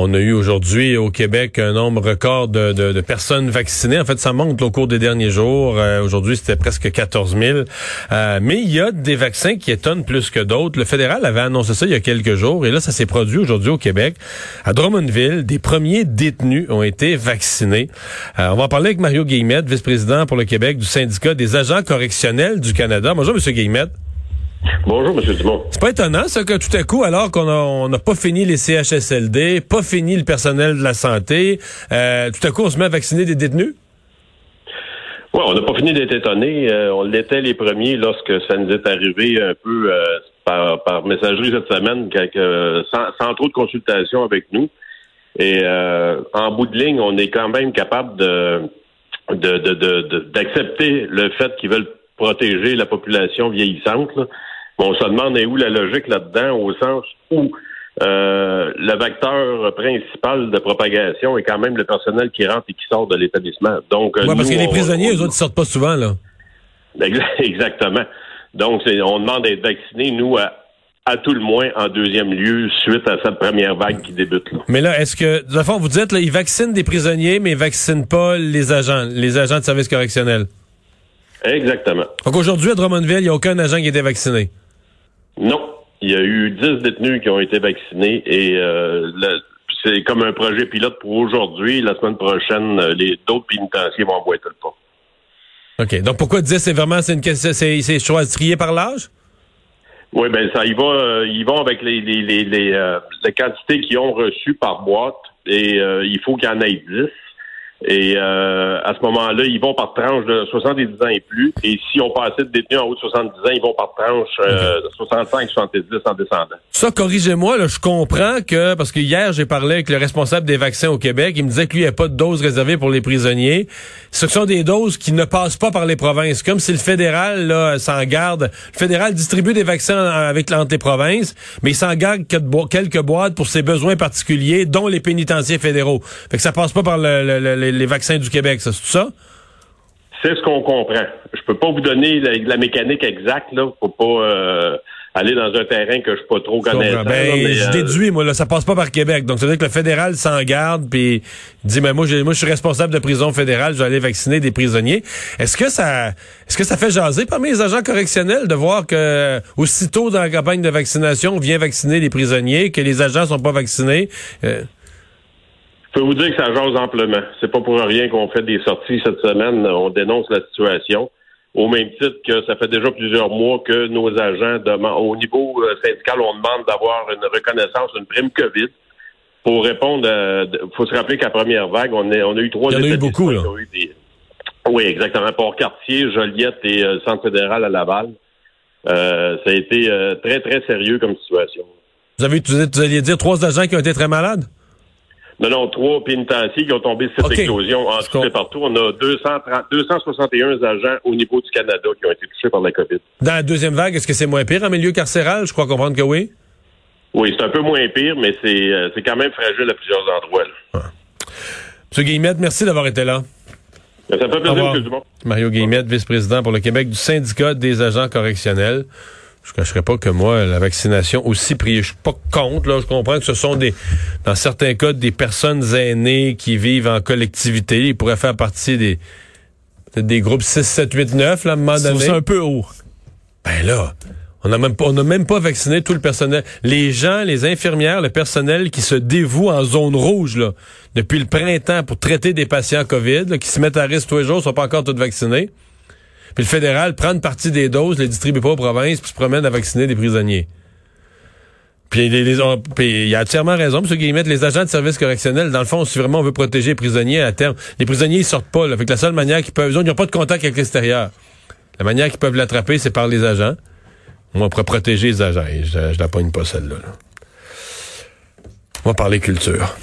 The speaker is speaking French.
On a eu aujourd'hui au Québec un nombre record de, personnes vaccinées. En fait, ça monte au cours des derniers jours. Euh, aujourd'hui, c'était presque 14 000. Euh, mais il y a des vaccins qui étonnent plus que d'autres. Le fédéral avait annoncé ça il y a quelques jours. Et là, ça s'est produit aujourd'hui au Québec. À Drummondville, des premiers détenus ont été vaccinés. Euh, on va parler avec Mario Guillemette, vice-président pour le Québec du syndicat des agents correctionnels du Canada. Bonjour, Monsieur Guillemette. Bonjour, M. Dumont. C'est pas étonnant, ça, que tout à coup, alors qu'on n'a pas fini les CHSLD, pas fini le personnel de la santé, euh, tout à coup, on se met à vacciner des détenus? Oui, on n'a pas fini d'être étonné. Euh, on l'était les premiers lorsque ça nous est arrivé un peu euh, par, messagerie cette semaine, sans, trop de consultation avec nous. Et en bout de ligne, on est quand même capable de d'accepter le fait qu'ils veulent protéger la population vieillissante. On se demande où la logique là-dedans, au sens où euh, le vecteur principal de propagation est quand même le personnel qui rentre et qui sort de l'établissement. Donc, ouais, parce que les prisonniers, eux autres, ils sortent pas souvent, là. Exactement. Donc, on demande d'être vaccinés, nous, à, à tout le moins en deuxième lieu suite à cette première vague qui débute. Là. Mais là, est-ce que, de fond, vous dites, là, ils vaccinent des prisonniers, mais ils vaccinent pas les agents, les agents de service correctionnel? Exactement. Donc aujourd'hui, à Drummondville, il n'y a aucun agent qui a été vacciné? Non. Il y a eu 10 détenus qui ont été vaccinés et euh, c'est comme un projet pilote pour aujourd'hui. La semaine prochaine, euh, les d'autres pénitenciers vont emboîter le pas. OK. Donc pourquoi 10, c'est vraiment c'est une c'est, c'est choisi trié par l'âge? Oui, ben ça, ils vont, euh, ils vont avec les les, les, les, quantités qu'ils ont reçues par boîte et il faut qu'il y en ait 10. Et euh, à ce moment-là, ils vont par tranche de 70 ans et plus. Et si on passait de détenus en haut de 70 ans, ils vont par tranche euh, de 65 70 en descendant. Ça, corrigez-moi, là, je comprends que, parce que hier, j'ai parlé avec le responsable des vaccins au Québec, il me disait qu'il n'y a pas de doses réservées pour les prisonniers. Ce sont des doses qui ne passent pas par les provinces. Comme si le fédéral, là, s'en garde. Le fédéral distribue des vaccins avec entre provinces, mais il s'en garde quelques boîtes pour ses besoins particuliers, dont les pénitenciers fédéraux. Fait que ça passe pas par le les, vaccins du Québec, c'est ça? C'est ce qu'on comprend. Je peux pas vous donner la, mécanique exacte, là. Faut pas euh, aller dans un terrain que je suis pas trop connaissant. Ben, je euh, déduis, moi, là, ça passe pas par Québec. Donc, ça veut dire que le fédéral s'en garde, puis dit, mais moi, moi, je suis responsable de prison fédérale, je vais aller vacciner des prisonniers. Est-ce que ça, est-ce que ça fait jaser parmi les agents correctionnels de voir que, aussitôt dans la campagne de vaccination, on vient vacciner les prisonniers, que les agents sont pas vaccinés? Euh, je peux vous dire que ça jase amplement. C'est pas pour rien qu'on fait des sorties cette semaine. On dénonce la situation. Au même titre que ça fait déjà plusieurs mois que nos agents demandent, au niveau euh, syndical, on demande d'avoir une reconnaissance, une prime COVID pour répondre. Il faut se rappeler qu'à première vague, on a, on a eu trois. Il y en a eu beaucoup là. Oui, exactement. Port-Cartier, Joliette et euh, Centre fédéral à Laval. Euh, ça a été très très sérieux comme situation. Vous avez, vous alliez dire trois agents qui ont été très malades? Non, non, trois pénitenciers qui ont tombé cette éclosion en tout partout. On a 230, 261 agents au niveau du Canada qui ont été touchés par la COVID. Dans la deuxième vague, est-ce que c'est moins pire en milieu carcéral? Je crois comprendre que oui. Oui, c'est un peu moins pire, mais c'est, euh, quand même fragile à plusieurs endroits. Là. Monsieur Guillemette, merci d'avoir été là. Ça fait plaisir. Mario Guillemette, vice-président pour le Québec du syndicat des agents correctionnels je cacherai pas que moi, la vaccination aussi pris, je suis pas contre, là, je comprends que ce sont des, dans certains cas, des personnes aînées qui vivent en collectivité, ils pourraient faire partie des, des groupes 6, 7, 8, 9, là, à un moment donné. C'est un peu haut. Ben là, on n'a même pas, on a même pas vacciné tout le personnel. Les gens, les infirmières, le personnel qui se dévoue en zone rouge, là, depuis le printemps pour traiter des patients COVID, qui se mettent à risque tous les jours, sont pas encore tous vaccinés. Puis le fédéral prend une partie des doses, les distribue pas aux provinces, puis se promène à vacciner des prisonniers. Puis il y a entièrement raison, M. Guillemette, les agents de service correctionnel, dans le fond, si vraiment on veut protéger les prisonniers à terme, les prisonniers ils sortent pas. Fait que la seule manière qu'ils peuvent, ils n'ont pas de contact avec l'extérieur. La manière qu'ils peuvent l'attraper, c'est par les agents. On pourrait protéger les agents. je, je la pogne pas celle-là. Là. On va parler culture.